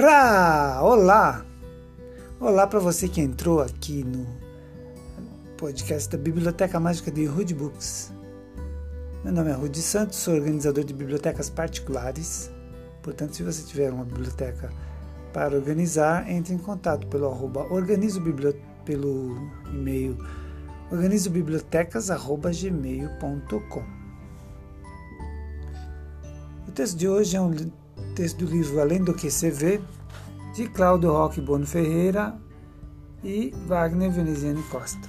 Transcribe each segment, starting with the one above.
Ra! Olá! Olá para você que entrou aqui no podcast da Biblioteca Mágica de Rude Books. Meu nome é Rude Santos, sou organizador de bibliotecas particulares. Portanto, se você tiver uma biblioteca para organizar, entre em contato pelo arroba organizo pelo e-mail organizobibliotecas.gmail.com O texto de hoje é um texto do livro Além do que se vê, de Cláudio Roque Bono Ferreira e Wagner Veneziane Costa.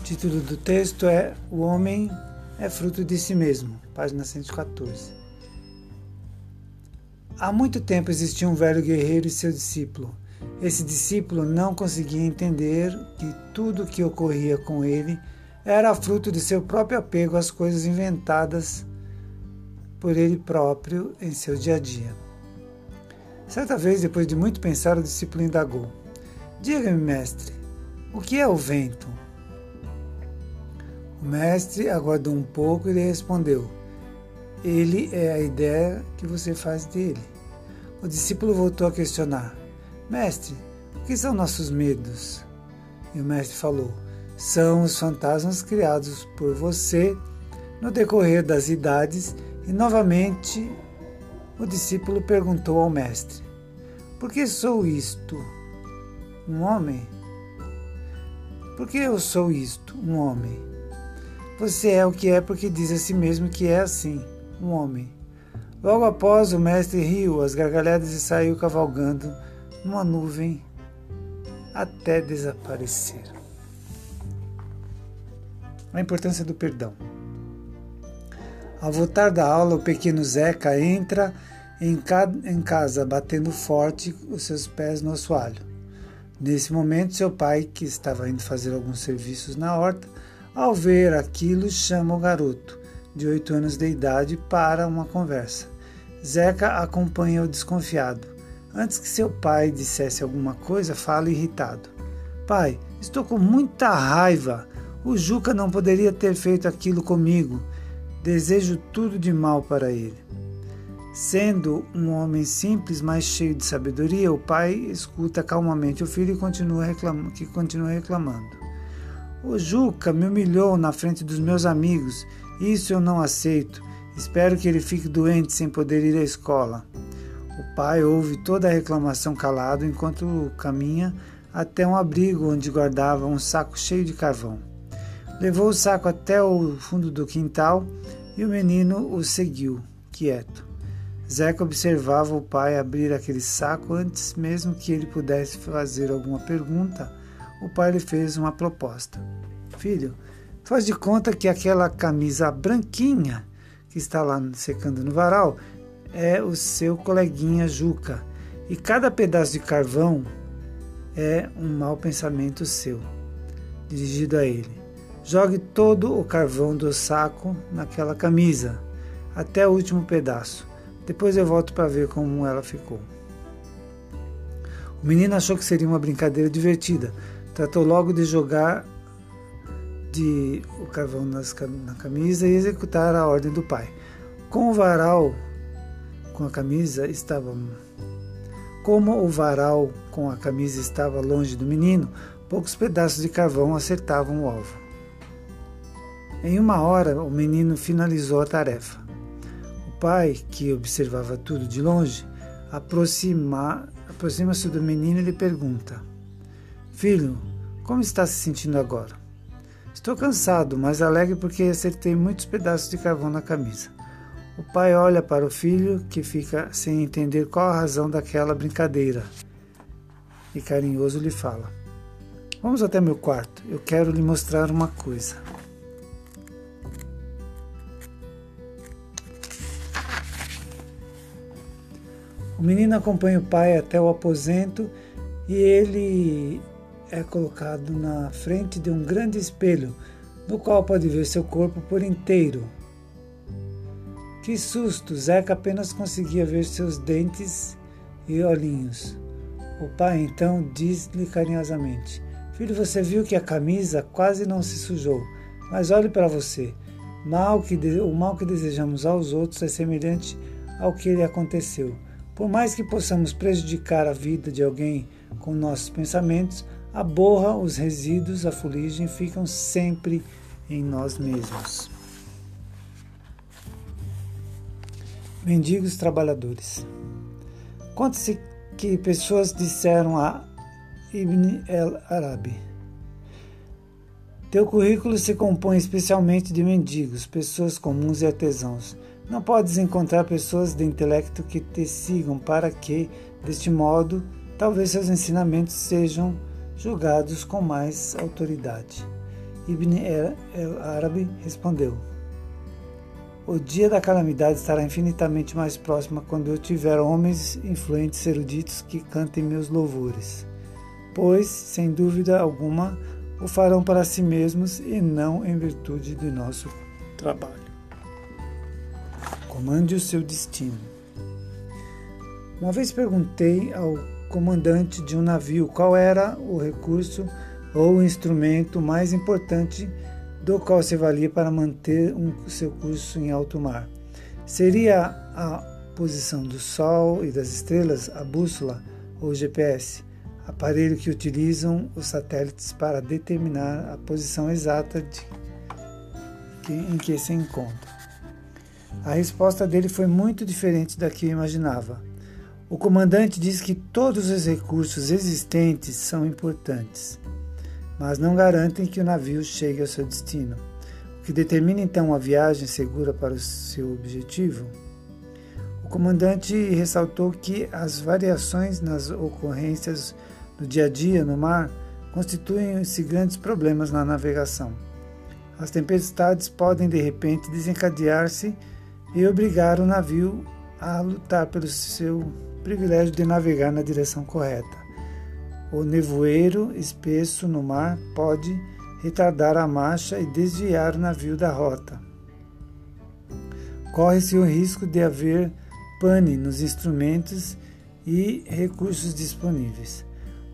O título do texto é O Homem é Fruto de Si Mesmo, página 114. Há muito tempo existia um velho guerreiro e seu discípulo. Esse discípulo não conseguia entender que tudo o que ocorria com ele era fruto de seu próprio apego às coisas inventadas por ele próprio em seu dia a dia. Certa vez, depois de muito pensar, o discípulo indagou: Diga-me, mestre, o que é o vento? O mestre aguardou um pouco e lhe respondeu: Ele é a ideia que você faz dele. O discípulo voltou a questionar: Mestre, o que são nossos medos? E o mestre falou: são os fantasmas criados por você no decorrer das idades. E novamente o discípulo perguntou ao mestre: Por que sou isto? Um homem? Por que eu sou isto? Um homem. Você é o que é porque diz a si mesmo que é assim, um homem. Logo após, o mestre riu as gargalhadas e saiu cavalgando numa nuvem até desaparecer a importância do perdão. Ao voltar da aula, o pequeno Zeca entra em casa batendo forte os seus pés no assoalho. Nesse momento, seu pai, que estava indo fazer alguns serviços na horta, ao ver aquilo, chama o garoto, de oito anos de idade, para uma conversa. Zeca acompanha o desconfiado. Antes que seu pai dissesse alguma coisa, fala irritado: Pai, estou com muita raiva. O Juca não poderia ter feito aquilo comigo. Desejo tudo de mal para ele. Sendo um homem simples, mas cheio de sabedoria, o pai escuta calmamente o filho e continua que continua reclamando. O Juca me humilhou na frente dos meus amigos. Isso eu não aceito. Espero que ele fique doente sem poder ir à escola. O pai ouve toda a reclamação calado enquanto caminha até um abrigo onde guardava um saco cheio de carvão. Levou o saco até o fundo do quintal e o menino o seguiu, quieto. Zeca observava o pai abrir aquele saco antes mesmo que ele pudesse fazer alguma pergunta. O pai lhe fez uma proposta. Filho, faz de conta que aquela camisa branquinha que está lá secando no varal é o seu coleguinha Juca, e cada pedaço de carvão é um mau pensamento seu, dirigido a ele. Jogue todo o carvão do saco naquela camisa, até o último pedaço. Depois eu volto para ver como ela ficou. O menino achou que seria uma brincadeira divertida. Tratou logo de jogar de, o carvão nas, na camisa e executar a ordem do pai. Com o varal com a camisa estava como o varal com a camisa estava longe do menino, poucos pedaços de carvão acertavam o alvo. Em uma hora, o menino finalizou a tarefa. O pai, que observava tudo de longe, aproxima, aproxima-se do menino e lhe pergunta: Filho, como está se sentindo agora? Estou cansado, mas alegre porque acertei muitos pedaços de carvão na camisa. O pai olha para o filho, que fica sem entender qual a razão daquela brincadeira, e carinhoso lhe fala: Vamos até meu quarto, eu quero lhe mostrar uma coisa. O menino acompanha o pai até o aposento e ele é colocado na frente de um grande espelho, no qual pode ver seu corpo por inteiro. Que susto! Zeca apenas conseguia ver seus dentes e olhinhos. O pai então diz-lhe carinhosamente: Filho, você viu que a camisa quase não se sujou, mas olhe para você. Mal que o mal que desejamos aos outros é semelhante ao que lhe aconteceu. Por mais que possamos prejudicar a vida de alguém com nossos pensamentos, a borra, os resíduos, a fuligem ficam sempre em nós mesmos. Mendigos trabalhadores. Conta-se que pessoas disseram a Ibn el-Arabi: Teu currículo se compõe especialmente de mendigos, pessoas comuns e artesãos. Não podes encontrar pessoas de intelecto que te sigam para que, deste modo, talvez seus ensinamentos sejam julgados com mais autoridade. Ibn el-Arabi respondeu: o dia da calamidade estará infinitamente mais próximo quando eu tiver homens influentes eruditos que cantem meus louvores, pois, sem dúvida alguma, o farão para si mesmos e não em virtude do nosso trabalho. Comande o seu destino. Uma vez perguntei ao comandante de um navio qual era o recurso ou o instrumento mais importante do qual se valia para manter um, seu curso em alto mar. Seria a posição do Sol e das estrelas, a bússola ou GPS, aparelho que utilizam os satélites para determinar a posição exata de em que se encontra. A resposta dele foi muito diferente da que eu imaginava. O comandante diz que todos os recursos existentes são importantes mas não garantem que o navio chegue ao seu destino. O que determina então a viagem segura para o seu objetivo? O comandante ressaltou que as variações nas ocorrências do dia a dia no mar constituem-se grandes problemas na navegação. As tempestades podem de repente desencadear-se e obrigar o navio a lutar pelo seu privilégio de navegar na direção correta. O nevoeiro espesso no mar pode retardar a marcha e desviar o navio da rota. Corre-se o risco de haver pane nos instrumentos e recursos disponíveis.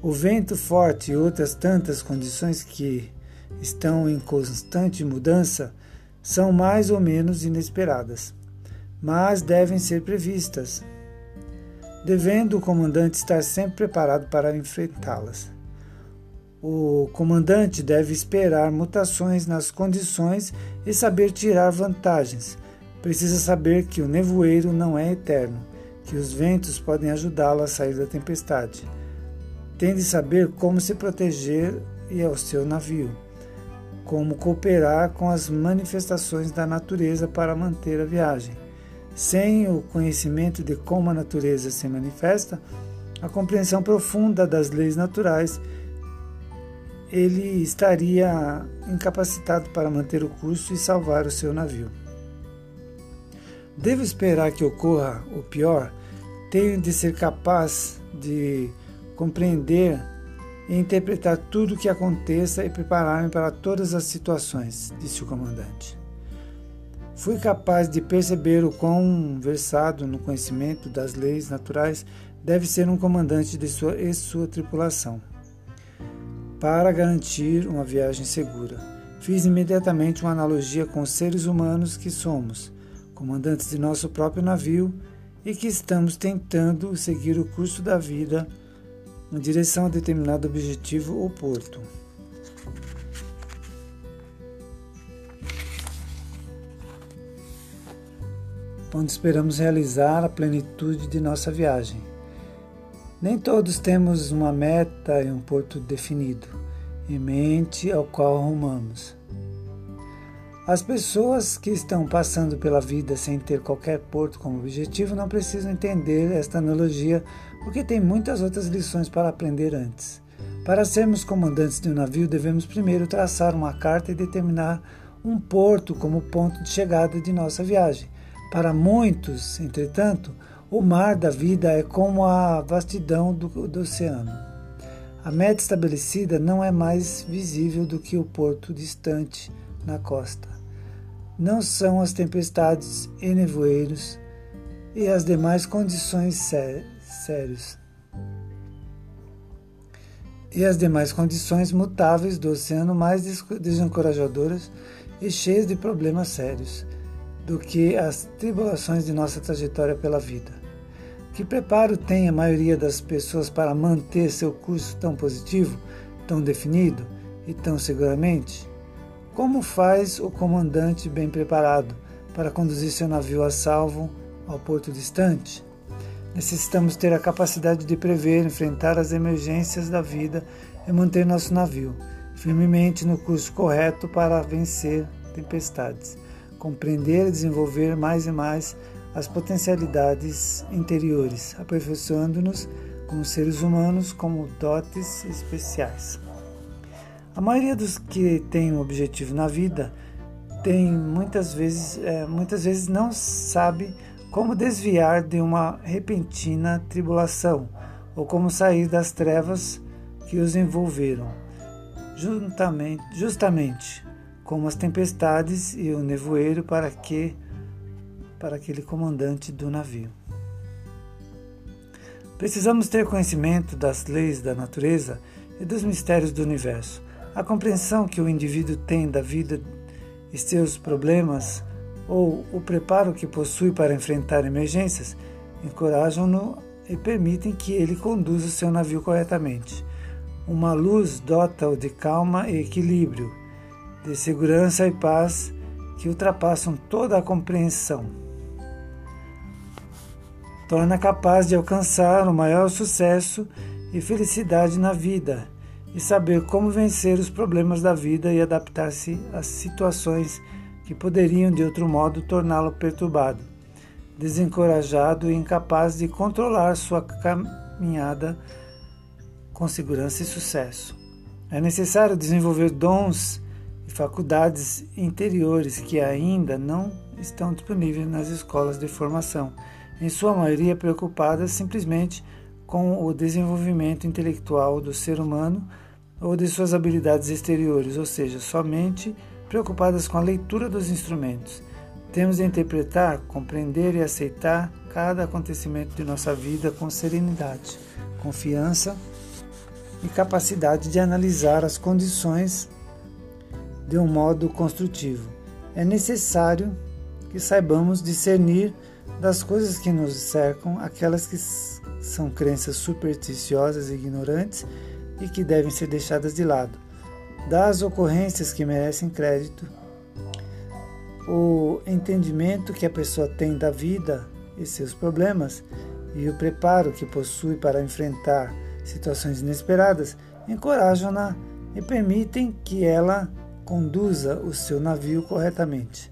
O vento forte e outras tantas condições que estão em constante mudança são mais ou menos inesperadas, mas devem ser previstas devendo o comandante estar sempre preparado para enfrentá-las. O comandante deve esperar mutações nas condições e saber tirar vantagens. Precisa saber que o nevoeiro não é eterno, que os ventos podem ajudá-lo a sair da tempestade. Tem de saber como se proteger e ao seu navio, como cooperar com as manifestações da natureza para manter a viagem sem o conhecimento de como a natureza se manifesta, a compreensão profunda das leis naturais, ele estaria incapacitado para manter o curso e salvar o seu navio. Devo esperar que ocorra o pior? Tenho de ser capaz de compreender e interpretar tudo o que aconteça e preparar-me para todas as situações, disse o comandante. Fui capaz de perceber o quão versado no conhecimento das leis naturais deve ser um comandante de sua e sua tripulação. Para garantir uma viagem segura, fiz imediatamente uma analogia com os seres humanos que somos, comandantes de nosso próprio navio e que estamos tentando seguir o curso da vida em direção a determinado objetivo ou porto. Onde esperamos realizar a plenitude de nossa viagem. Nem todos temos uma meta e um porto definido em mente ao qual rumamos. As pessoas que estão passando pela vida sem ter qualquer porto como objetivo não precisam entender esta analogia, porque tem muitas outras lições para aprender antes. Para sermos comandantes de um navio, devemos primeiro traçar uma carta e determinar um porto como ponto de chegada de nossa viagem. Para muitos, entretanto, o mar da vida é como a vastidão do, do oceano. A meta estabelecida não é mais visível do que o porto distante na costa. Não são as tempestades e nevoeiros e as demais condições sé sérias. e as demais condições mutáveis do oceano mais desencorajadoras e cheias de problemas sérios do que as tribulações de nossa trajetória pela vida. Que preparo tem a maioria das pessoas para manter seu curso tão positivo, tão definido e tão seguramente? Como faz o comandante bem preparado para conduzir seu navio a salvo ao porto distante? Necessitamos ter a capacidade de prever, enfrentar as emergências da vida e manter nosso navio firmemente no curso correto para vencer tempestades, compreender e desenvolver mais e mais as potencialidades interiores, aperfeiçoando-nos como seres humanos como dotes especiais. A maioria dos que tem um objetivo na vida tem muitas vezes, é, muitas vezes não sabe como desviar de uma repentina tribulação ou como sair das trevas que os envolveram, justamente como as tempestades e o nevoeiro para que para aquele comandante do navio. Precisamos ter conhecimento das leis da natureza e dos mistérios do universo. A compreensão que o indivíduo tem da vida e seus problemas ou o preparo que possui para enfrentar emergências encorajam-no e permitem que ele conduza o seu navio corretamente. Uma luz dota-o de calma e equilíbrio, de segurança e paz que ultrapassam toda a compreensão. Torna capaz de alcançar o maior sucesso e felicidade na vida e saber como vencer os problemas da vida e adaptar-se às situações que poderiam de outro modo torná-lo perturbado, desencorajado e incapaz de controlar sua caminhada com segurança e sucesso. É necessário desenvolver dons e faculdades interiores que ainda não estão disponíveis nas escolas de formação, em sua maioria preocupadas simplesmente com o desenvolvimento intelectual do ser humano ou de suas habilidades exteriores, ou seja, somente preocupadas com a leitura dos instrumentos. Temos de interpretar, compreender e aceitar cada acontecimento de nossa vida com serenidade, confiança e capacidade de analisar as condições de um modo construtivo. É necessário que saibamos discernir das coisas que nos cercam aquelas que são crenças supersticiosas e ignorantes e que devem ser deixadas de lado das ocorrências que merecem crédito, o entendimento que a pessoa tem da vida e seus problemas e o preparo que possui para enfrentar situações inesperadas encorajam-na e permitem que ela conduza o seu navio corretamente.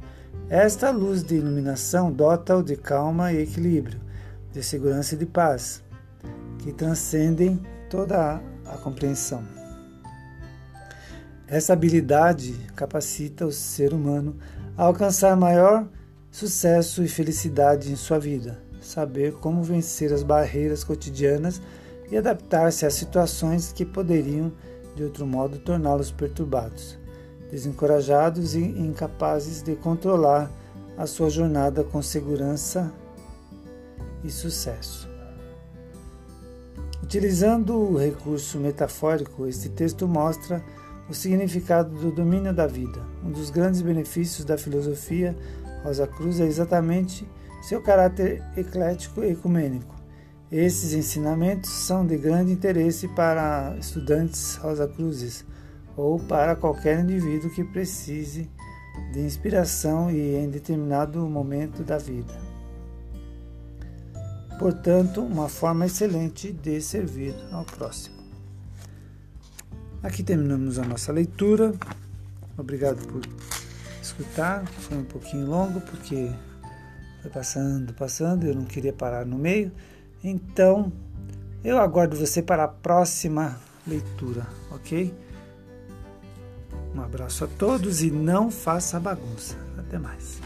Esta luz de iluminação dota-o de calma e equilíbrio, de segurança e de paz, que transcendem toda a compreensão. Essa habilidade capacita o ser humano a alcançar maior sucesso e felicidade em sua vida, saber como vencer as barreiras cotidianas e adaptar-se às situações que poderiam, de outro modo, torná-los perturbados, desencorajados e incapazes de controlar a sua jornada com segurança e sucesso. Utilizando o recurso metafórico, este texto mostra o significado do domínio da vida. Um dos grandes benefícios da filosofia Rosa Cruz é exatamente seu caráter eclético e ecumênico. Esses ensinamentos são de grande interesse para estudantes Rosa Cruzes ou para qualquer indivíduo que precise de inspiração e em determinado momento da vida. Portanto, uma forma excelente de servir ao próximo. Aqui terminamos a nossa leitura. Obrigado por escutar. Foi um pouquinho longo porque foi passando, passando, eu não queria parar no meio. Então, eu aguardo você para a próxima leitura, ok? Um abraço a todos e não faça bagunça. Até mais.